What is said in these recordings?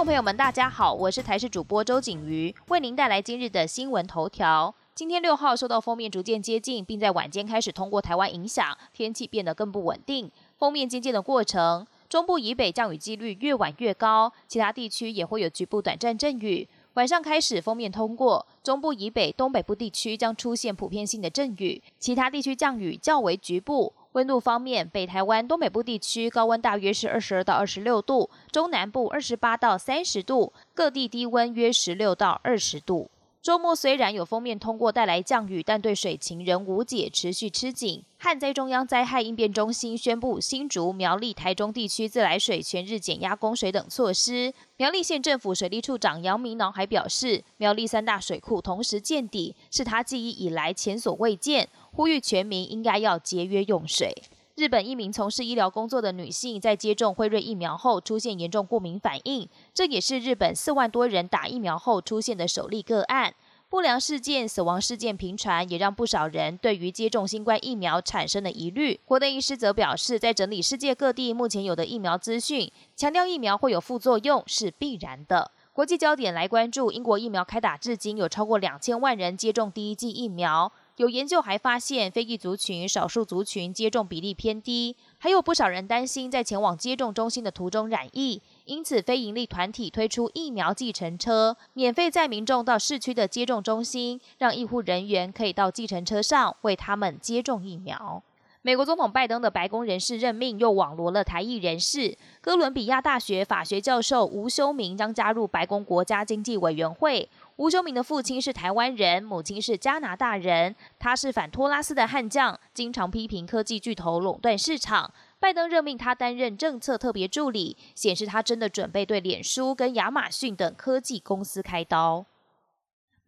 众朋友们，大家好，我是台视主播周景瑜，为您带来今日的新闻头条。今天六号受到封面逐渐接近，并在晚间开始通过台湾影响，天气变得更不稳定。封面接近的过程，中部以北降雨几率越晚越高，其他地区也会有局部短暂阵雨。晚上开始封面通过，中部以北、东北部地区将出现普遍性的阵雨，其他地区降雨较为局部。温度方面，北台湾、东北部地区高温大约是二十二到二十六度，中南部二十八到三十度，各地低温约十六到二十度。周末虽然有封面通过带来降雨，但对水情仍无解，持续吃紧。旱灾中央灾害应变中心宣布，新竹、苗栗、台中地区自来水全日减压供水等措施。苗栗县政府水利处长杨明挠还表示，苗栗三大水库同时见底，是他记忆以来前所未见，呼吁全民应该要节约用水。日本一名从事医疗工作的女性在接种辉瑞疫苗后出现严重过敏反应，这也是日本四万多人打疫苗后出现的首例个案。不良事件、死亡事件频传，也让不少人对于接种新冠疫苗产生了疑虑。国内医师则表示，在整理世界各地目前有的疫苗资讯，强调疫苗会有副作用是必然的。国际焦点来关注，英国疫苗开打至今有超过两千万人接种第一剂疫苗。有研究还发现，非裔族群、少数族群接种比例偏低，还有不少人担心在前往接种中心的途中染疫，因此非营利团体推出疫苗计程车，免费载民众到市区的接种中心，让医护人员可以到计程车上为他们接种疫苗。美国总统拜登的白宫人事任命又网罗了台裔人士，哥伦比亚大学法学教授吴修明将加入白宫国家经济委员会。吴修明的父亲是台湾人，母亲是加拿大人。他是反托拉斯的悍将，经常批评科技巨头垄断市场。拜登任命他担任政策特别助理，显示他真的准备对脸书跟亚马逊等科技公司开刀。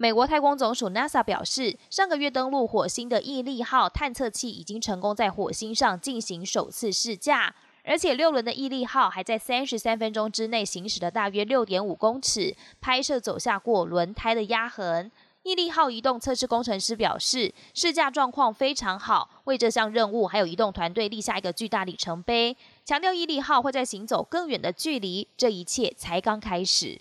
美国太空总署 NASA 表示，上个月登陆火星的毅力号探测器已经成功在火星上进行首次试驾。而且六轮的毅力号还在三十三分钟之内行驶了大约六点五公尺，拍摄走下过轮胎的压痕。毅力号移动测试工程师表示，试驾状况非常好，为这项任务还有移动团队立下一个巨大里程碑。强调毅力号会在行走更远的距离，这一切才刚开始。